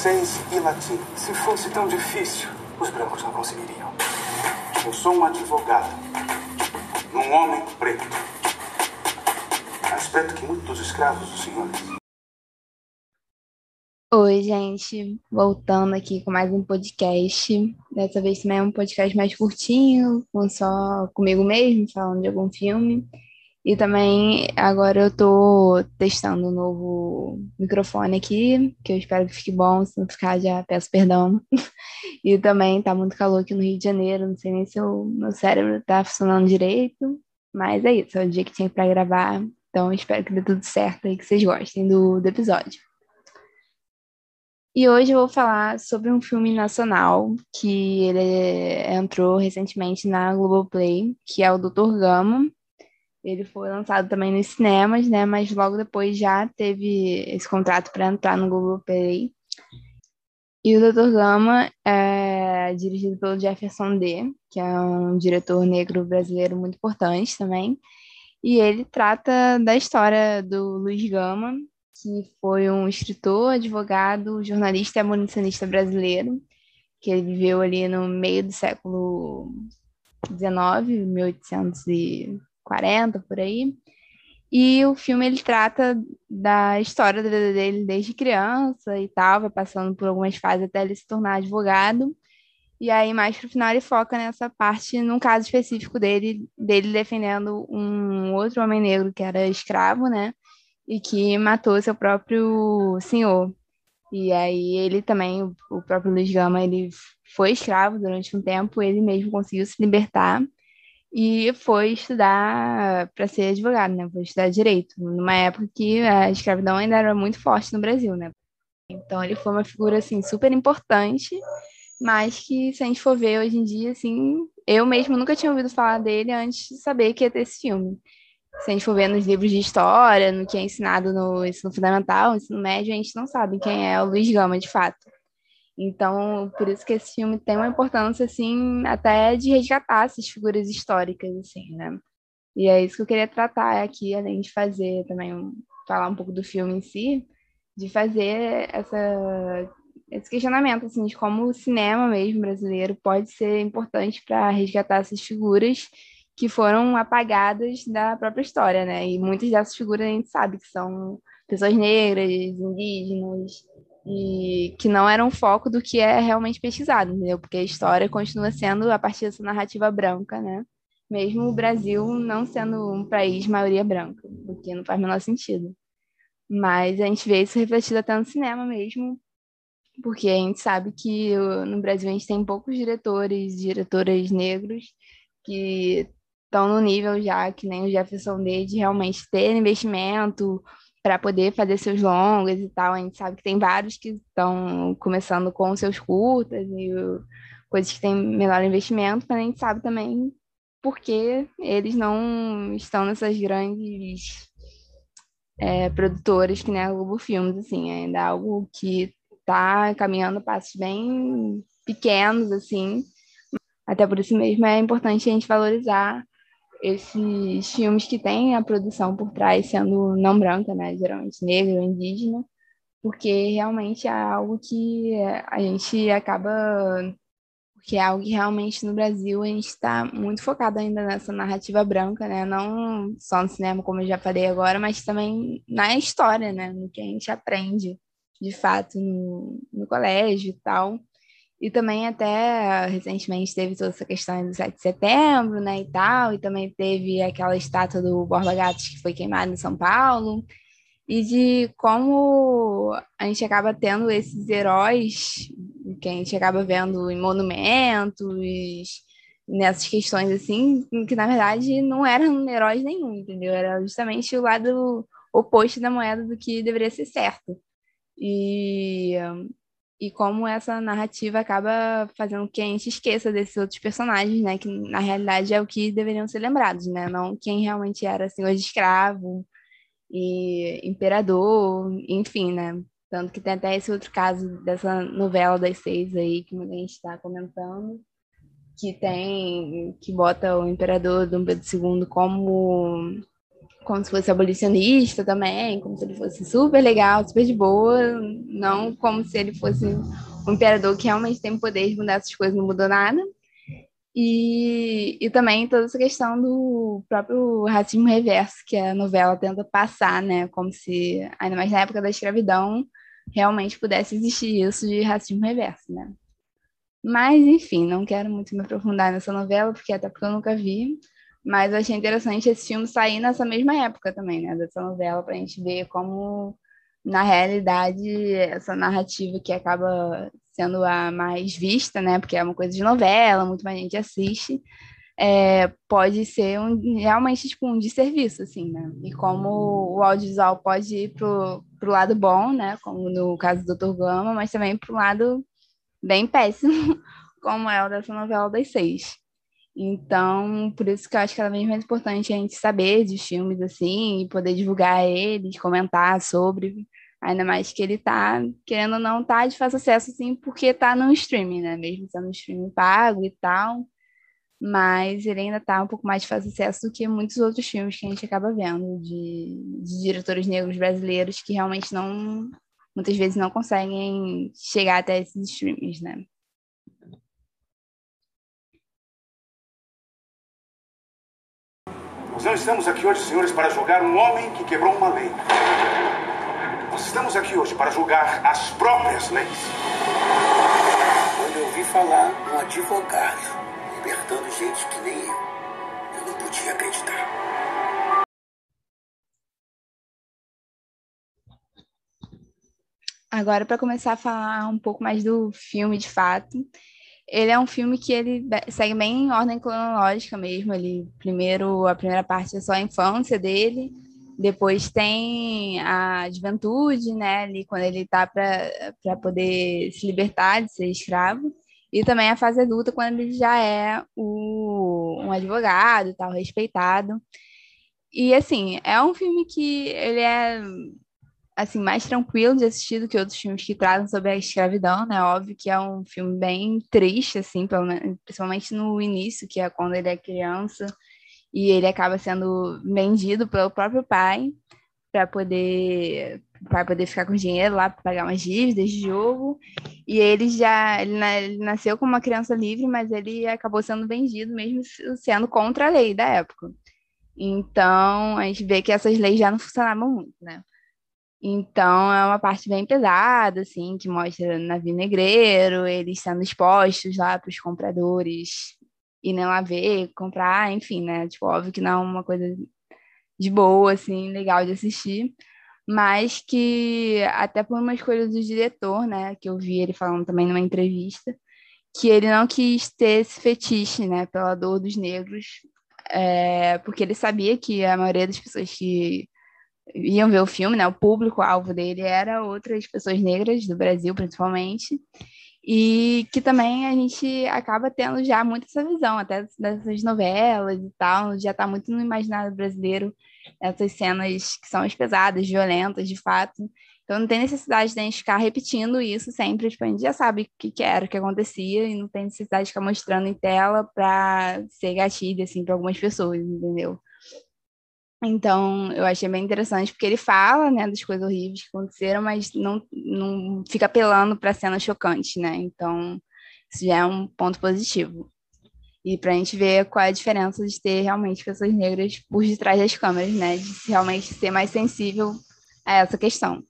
francês e latim. Se fosse tão difícil, os brancos não conseguiriam. Eu sou um advogado, um homem preto. Aspecto que muitos escravos dos senhores. Oi, gente, voltando aqui com mais um podcast. Dessa vez também é um podcast mais curtinho, com só comigo mesmo, falando de algum filme. E também agora eu tô testando um novo microfone aqui, que eu espero que fique bom, se não ficar já peço perdão. E também tá muito calor aqui no Rio de Janeiro, não sei nem se o meu cérebro tá funcionando direito, mas é isso, é o dia que tinha para gravar. Então espero que dê tudo certo e que vocês gostem do, do episódio. E hoje eu vou falar sobre um filme nacional que ele entrou recentemente na Globoplay, que é o Doutor Gama. Ele foi lançado também nos cinemas, né? Mas logo depois já teve esse contrato para entrar no Globoplay. E o Doutor Gama é dirigido pelo Jefferson D., que é um diretor negro brasileiro muito importante também. E ele trata da história do Luiz Gama, que foi um escritor, advogado, jornalista e abolicionista brasileiro, que ele viveu ali no meio do século XIX, 1840, por aí. E o filme ele trata da história da vida dele desde criança e tal, vai passando por algumas fases até ele se tornar advogado. E aí, mais pro final, ele foca nessa parte, num caso específico dele, dele defendendo um outro homem negro que era escravo, né? e que matou seu próprio senhor. E aí ele também, o próprio Luiz Gama, ele foi escravo durante um tempo, ele mesmo conseguiu se libertar e foi estudar para ser advogado, né? Foi estudar direito, numa época que a escravidão ainda era muito forte no Brasil, né? Então ele foi uma figura assim super importante, mas que se a gente for ver hoje em dia, assim, eu mesmo nunca tinha ouvido falar dele antes de saber que ia ter esse filme se a gente for ver nos livros de história, no que é ensinado no ensino fundamental, no ensino médio, a gente não sabe quem é o Luiz Gama, de fato. Então, por isso que esse filme tem uma importância, assim, até de resgatar essas figuras históricas, assim, né? E é isso que eu queria tratar aqui, além de fazer também, falar um pouco do filme em si, de fazer essa, esse questionamento, assim, de como o cinema mesmo brasileiro pode ser importante para resgatar essas figuras que foram apagadas da própria história, né? E muitas dessas figuras a gente sabe que são pessoas negras, indígenas, e que não eram foco do que é realmente pesquisado, entendeu? Porque a história continua sendo a partir dessa narrativa branca, né? Mesmo o Brasil não sendo um país de maioria branca, o que não faz o menor sentido. Mas a gente vê isso refletido até no cinema mesmo, porque a gente sabe que no Brasil a gente tem poucos diretores, diretoras negros que estão no nível já que nem o Jefferson D de realmente ter investimento para poder fazer seus longas e tal. A gente sabe que tem vários que estão começando com seus curtas e coisas que têm menor investimento, mas a gente sabe também porque eles não estão nessas grandes é, produtoras que nem a Globo Filmes, assim, ainda é algo que está caminhando passos bem pequenos, assim. Até por isso mesmo é importante a gente valorizar esses filmes que têm a produção por trás sendo não branca, né, geralmente negra indígena, porque realmente é algo que a gente acaba porque é algo que realmente no Brasil a gente está muito focado ainda nessa narrativa branca, né? Não só no cinema, como eu já falei agora, mas também na história, né? No que a gente aprende de fato no, no colégio e tal. E também até recentemente teve toda essa questão do 7 de setembro, né, e tal, e também teve aquela estátua do Borba Gatos que foi queimada em São Paulo, e de como a gente acaba tendo esses heróis que a gente acaba vendo em monumentos, nessas questões assim, que na verdade não eram heróis nenhum, entendeu? Era justamente o lado oposto da moeda do que deveria ser certo. E e como essa narrativa acaba fazendo que a gente esqueça desses outros personagens, né? Que na realidade é o que deveriam ser lembrados, né? Não quem realmente era senhor de escravo e imperador, enfim, né? Tanto que tem até esse outro caso dessa novela das seis aí que muita gente está comentando, que tem, que bota o imperador Dom Pedro II como como se fosse abolicionista também, como se ele fosse super legal, super de boa, não como se ele fosse um imperador que realmente tem poder de mudar essas coisas, não mudou nada. E, e também toda essa questão do próprio racismo reverso que a novela tenta passar, né? Como se, ainda mais na época da escravidão, realmente pudesse existir isso de racismo reverso, né? Mas, enfim, não quero muito me aprofundar nessa novela, porque até porque eu nunca vi. Mas achei interessante esse filme sair nessa mesma época também, né? Dessa novela, para a gente ver como, na realidade, essa narrativa que acaba sendo a mais vista, né? Porque é uma coisa de novela, muito mais gente assiste. É, pode ser um, realmente tipo um desserviço, assim, né? E como o audiovisual pode ir pro, pro lado bom, né? Como no caso do Dr. Gama, mas também pro lado bem péssimo, como é o dessa novela das seis. Então, por isso que eu acho cada vez mais importante a gente saber de filmes assim, e poder divulgar eles, comentar sobre, ainda mais que ele tá, querendo ou não, tá de fácil acesso, assim, porque tá no streaming, né? Mesmo sendo um streaming pago e tal, mas ele ainda tá um pouco mais de fácil acesso do que muitos outros filmes que a gente acaba vendo de, de diretores negros brasileiros que realmente não, muitas vezes não conseguem chegar até esses streamings, né? Nós não estamos aqui hoje, senhores, para julgar um homem que quebrou uma lei. Nós estamos aqui hoje para julgar as próprias leis. Quando eu ouvi falar um advogado libertando gente que nem eu, eu não podia acreditar. Agora, para começar a falar um pouco mais do filme de fato, ele é um filme que ele segue bem em ordem cronológica mesmo. Ele primeiro a primeira parte é só a infância dele, depois tem a juventude, né, ali quando ele tá para poder se libertar de ser escravo, e também a fase adulta quando ele já é o, um advogado, tal, respeitado. E assim, é um filme que ele é assim, mais tranquilo de assistir do que outros filmes que tratam sobre a escravidão, né? Óbvio que é um filme bem triste, assim, principalmente no início, que é quando ele é criança e ele acaba sendo vendido pelo próprio pai para poder para poder ficar com dinheiro lá para pagar umas dívidas de jogo. E ele já ele, ele nasceu como uma criança livre, mas ele acabou sendo vendido mesmo sendo contra a lei da época. Então, a gente vê que essas leis já não funcionavam muito, né? Então é uma parte bem pesada, assim, que mostra navio negreiro, eles sendo expostos lá para os compradores irem lá ver, comprar, enfim, né? Tipo, óbvio que não é uma coisa de boa, assim, legal de assistir, mas que até por uma escolha do diretor, né, que eu vi ele falando também numa entrevista, que ele não quis ter esse fetiche, né, pela dor dos negros, é, porque ele sabia que a maioria das pessoas que iam ver o filme, né? O público-alvo dele era outras pessoas negras do Brasil, principalmente, e que também a gente acaba tendo já muito essa visão, até dessas novelas e tal, já está muito no imaginário brasileiro essas cenas que são as pesadas, violentas, de fato. Então não tem necessidade de a gente ficar repetindo isso sempre, tipo, a gente já sabe o que, que era, o que acontecia, e não tem necessidade de ficar mostrando em tela para ser gatilho, assim, para algumas pessoas, entendeu? Então, eu achei bem interessante, porque ele fala, né, das coisas horríveis que aconteceram, mas não, não fica apelando para cena chocante, né? Então, isso já é um ponto positivo. E para a gente ver qual é a diferença de ter realmente pessoas negras por detrás das câmeras, né? De realmente ser mais sensível a essa questão.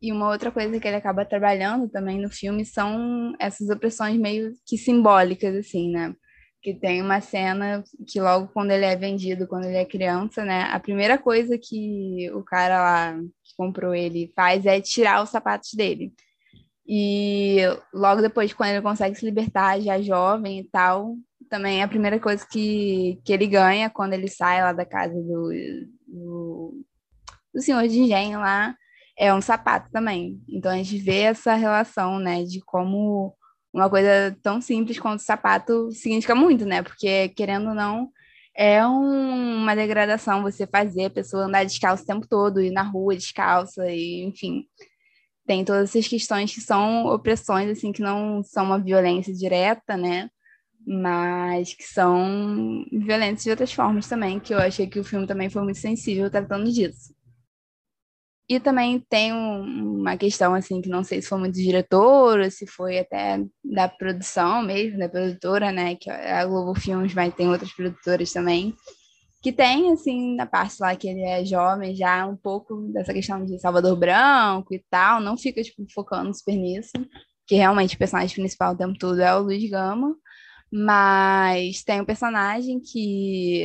E uma outra coisa que ele acaba trabalhando também no filme são essas opressões meio que simbólicas, assim, né? Que tem uma cena que logo quando ele é vendido, quando ele é criança, né, a primeira coisa que o cara lá que comprou ele faz é tirar os sapatos dele. E logo depois, quando ele consegue se libertar, já jovem e tal, também é a primeira coisa que, que ele ganha quando ele sai lá da casa do, do, do senhor de engenho lá, é um sapato também. Então a gente vê essa relação, né, de como uma coisa tão simples quanto sapato significa muito, né? Porque, querendo ou não, é um, uma degradação você fazer a pessoa andar descalço o tempo todo, ir na rua descalça, e, enfim. Tem todas essas questões que são opressões, assim, que não são uma violência direta, né? mas que são violentos de outras formas também, que eu achei que o filme também foi muito sensível tratando disso. E também tem um, uma questão, assim, que não sei se foi muito diretor, ou se foi até da produção mesmo, da produtora, né, que é a Globo Filmes, mas tem outras produtoras também, que tem, assim, na parte lá que ele é jovem, já um pouco dessa questão de Salvador Branco e tal, não fica, tipo, focando super nisso, que realmente o personagem principal o tempo todo é o Luiz Gama, mas tem um personagem que,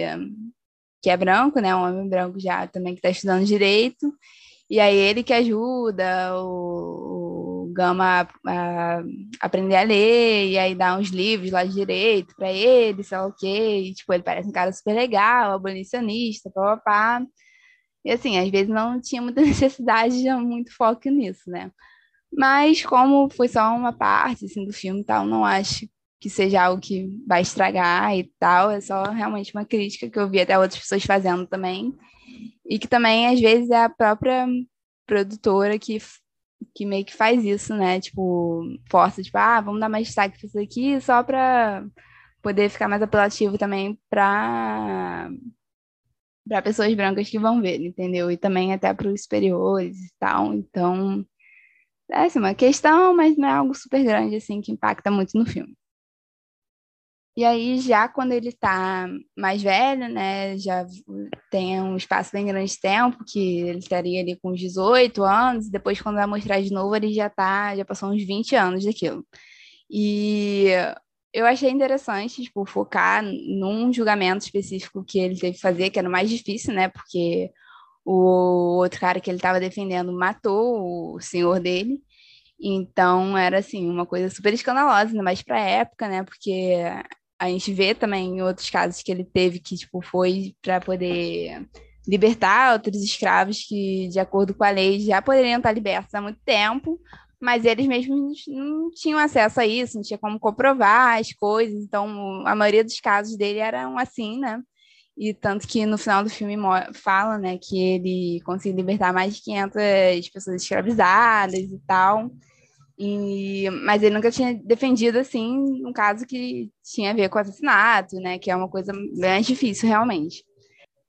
que é branco, né? Um homem branco já também que está estudando direito. E aí ele que ajuda o, o Gama a, a, aprender a ler, e aí dá uns livros lá de direito para ele, sei lá o quê. E, tipo, ele parece um cara super legal, abolicionista, papapá. E assim, às vezes não tinha muita necessidade de muito foco nisso, né? Mas como foi só uma parte assim, do filme tal, não acho que seja algo que vai estragar e tal, é só realmente uma crítica que eu vi até outras pessoas fazendo também. E que também, às vezes, é a própria produtora que, que meio que faz isso, né? Tipo, força, tipo, ah, vamos dar mais destaque para isso aqui só para poder ficar mais apelativo também para para pessoas brancas que vão ver, entendeu? E também até para os superiores e tal. Então, é assim, uma questão, mas não é algo super grande assim que impacta muito no filme. E aí, já quando ele está mais velho, né, já tem um espaço bem grande de tempo, que ele estaria ali com uns 18 anos, depois, quando vai mostrar de novo, ele já tá, já passou uns 20 anos daquilo. E eu achei interessante, tipo, focar num julgamento específico que ele teve que fazer, que era o mais difícil, né, porque o outro cara que ele estava defendendo matou o senhor dele, então era assim, uma coisa super escandalosa, ainda mais para a época, né? Porque a gente vê também em outros casos que ele teve que, tipo, foi para poder libertar outros escravos que, de acordo com a lei, já poderiam estar libertos há muito tempo, mas eles mesmos não tinham acesso a isso, não tinha como comprovar as coisas, então a maioria dos casos dele eram assim, né? E tanto que no final do filme fala, né, que ele conseguiu libertar mais de 500 pessoas escravizadas e tal. E, mas ele nunca tinha defendido, assim, um caso que tinha a ver com assassinato, né? Que é uma coisa bem difícil, realmente.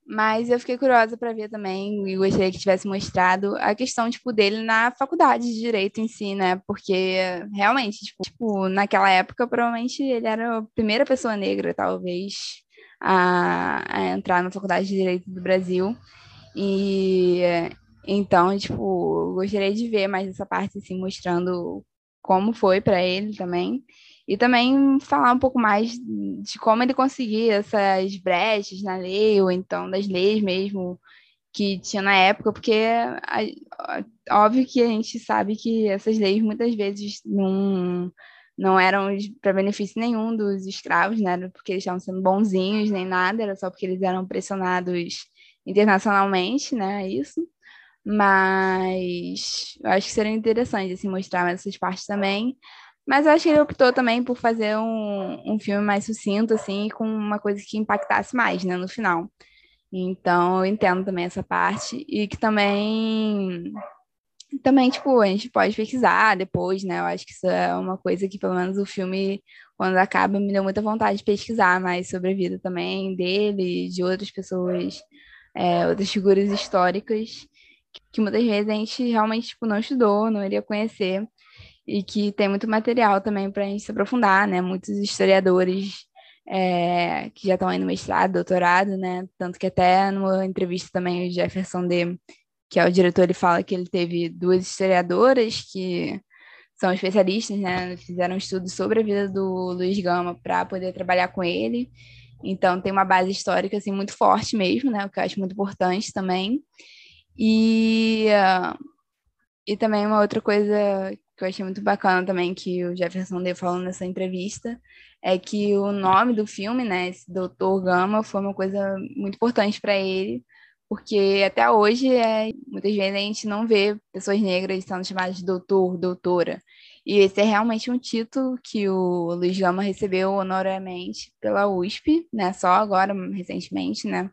Mas eu fiquei curiosa para ver também, e gostaria que tivesse mostrado a questão, tipo, dele na faculdade de Direito em si, né? Porque, realmente, tipo, tipo naquela época, provavelmente ele era a primeira pessoa negra, talvez, a, a entrar na Faculdade de Direito do Brasil. E então, tipo, gostaria de ver mais essa parte, assim, mostrando como foi para ele também. E também falar um pouco mais de como ele conseguia essas brechas na lei, ou então das leis mesmo que tinha na época, porque óbvio que a gente sabe que essas leis muitas vezes não, não eram para benefício nenhum dos escravos, né? Porque eles estavam sendo bonzinhos nem nada, era só porque eles eram pressionados internacionalmente, né? Isso. Mas eu acho que seria interessante assim, mostrar mais essas partes também. Mas eu acho que ele optou também por fazer um, um filme mais sucinto, assim, com uma coisa que impactasse mais, né, no final. Então, eu entendo também essa parte. E que também, também, tipo, a gente pode pesquisar depois, né? Eu acho que isso é uma coisa que, pelo menos, o filme, quando acaba, me deu muita vontade de pesquisar mais sobre a vida também dele, de outras pessoas, é, outras figuras históricas que muitas vezes a gente realmente tipo, não estudou, não iria conhecer, e que tem muito material também para a gente se aprofundar, né? Muitos historiadores é, que já estão aí no mestrado, doutorado, né? Tanto que até numa entrevista também o Jefferson D, que é o diretor, ele fala que ele teve duas historiadoras que são especialistas, né? Fizeram um estudo sobre a vida do Luiz Gama para poder trabalhar com ele. Então tem uma base histórica assim muito forte mesmo, né? O que eu acho muito importante também. E, e também uma outra coisa que eu achei muito bacana também, que o Jefferson deu falando nessa entrevista, é que o nome do filme, né, esse Doutor Gama, foi uma coisa muito importante para ele, porque até hoje é, muitas vezes a gente não vê pessoas negras sendo chamadas de doutor, doutora. E esse é realmente um título que o Luiz Gama recebeu honorariamente pela USP, né, só agora, recentemente, né,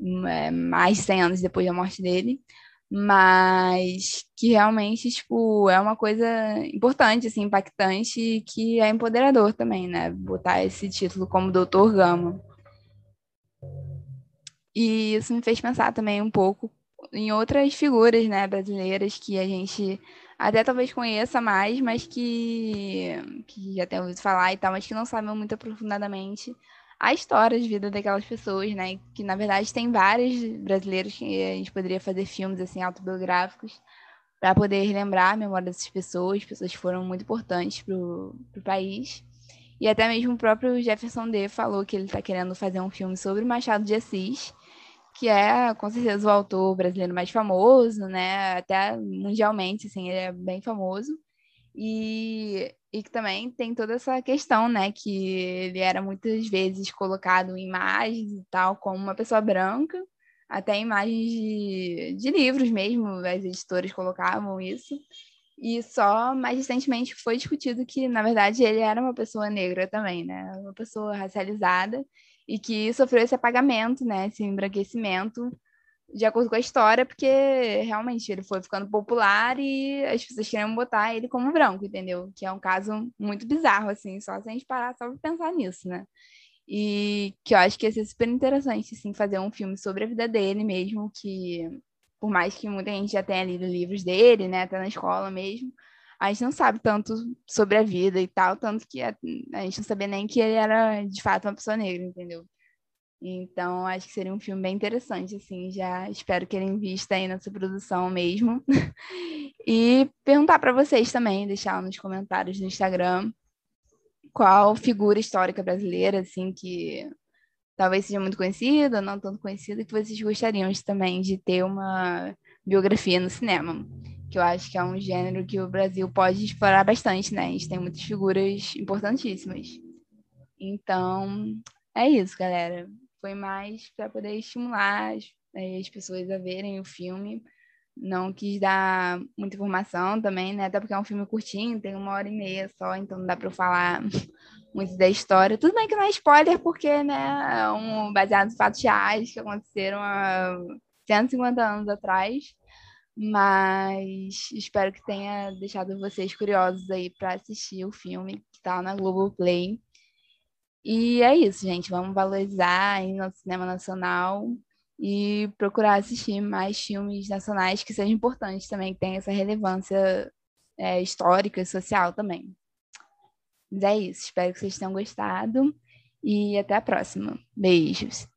mais de 100 anos depois da morte dele, mas que realmente, tipo, é uma coisa importante, assim, impactante, que é empoderador também, né? Botar esse título como Doutor Gama. E isso me fez pensar também um pouco em outras figuras, né, brasileiras que a gente até talvez conheça mais, mas que, que já tem ouvido falar e tal, mas que não sabem muito aprofundadamente a história de vida daquelas pessoas, né? Que na verdade tem vários brasileiros que a gente poderia fazer filmes assim autobiográficos para poder relembrar a memória dessas pessoas, pessoas que foram muito importantes para o país. E até mesmo o próprio Jefferson D falou que ele está querendo fazer um filme sobre Machado de Assis, que é com certeza o autor brasileiro mais famoso, né? Até mundialmente, assim, ele é bem famoso. E, e que também tem toda essa questão, né? Que ele era muitas vezes colocado em imagens e tal, como uma pessoa branca, até imagens de, de livros mesmo, as editoras colocavam isso. E só mais recentemente foi discutido que, na verdade, ele era uma pessoa negra também, né? Uma pessoa racializada e que sofreu esse apagamento, né? Esse embranquecimento de acordo com a história, porque realmente ele foi ficando popular e as pessoas queriam botar ele como branco, entendeu? Que é um caso muito bizarro, assim, só se a gente parar só pra pensar nisso, né? E que eu acho que ia ser super interessante, assim, fazer um filme sobre a vida dele mesmo, que por mais que muita gente já tenha lido livros dele, né, até na escola mesmo, a gente não sabe tanto sobre a vida e tal, tanto que a, a gente não sabia nem que ele era de fato uma pessoa negra, entendeu? Então, acho que seria um filme bem interessante, assim, já espero que ele invista aí nessa produção mesmo. e perguntar para vocês também, deixar nos comentários no Instagram qual figura histórica brasileira, assim, que talvez seja muito conhecida, não tanto conhecida, que vocês gostariam de, também de ter uma biografia no cinema. Que eu acho que é um gênero que o Brasil pode explorar bastante, né? A gente tem muitas figuras importantíssimas. Então, é isso, galera foi mais para poder estimular as, as, pessoas a verem o filme. Não quis dar muita informação também, né? Até porque é um filme curtinho, tem uma hora e meia só, então não dá para eu falar muito da história. Tudo bem que não é spoiler, porque, né, é um, baseado em fatos reais que aconteceram há 150 anos atrás. Mas espero que tenha deixado vocês curiosos aí para assistir o filme que está na Globoplay. E é isso, gente. Vamos valorizar aí no cinema nacional e procurar assistir mais filmes nacionais que sejam importantes também, que tenham essa relevância é, histórica e social também. Mas é isso. Espero que vocês tenham gostado e até a próxima. Beijos.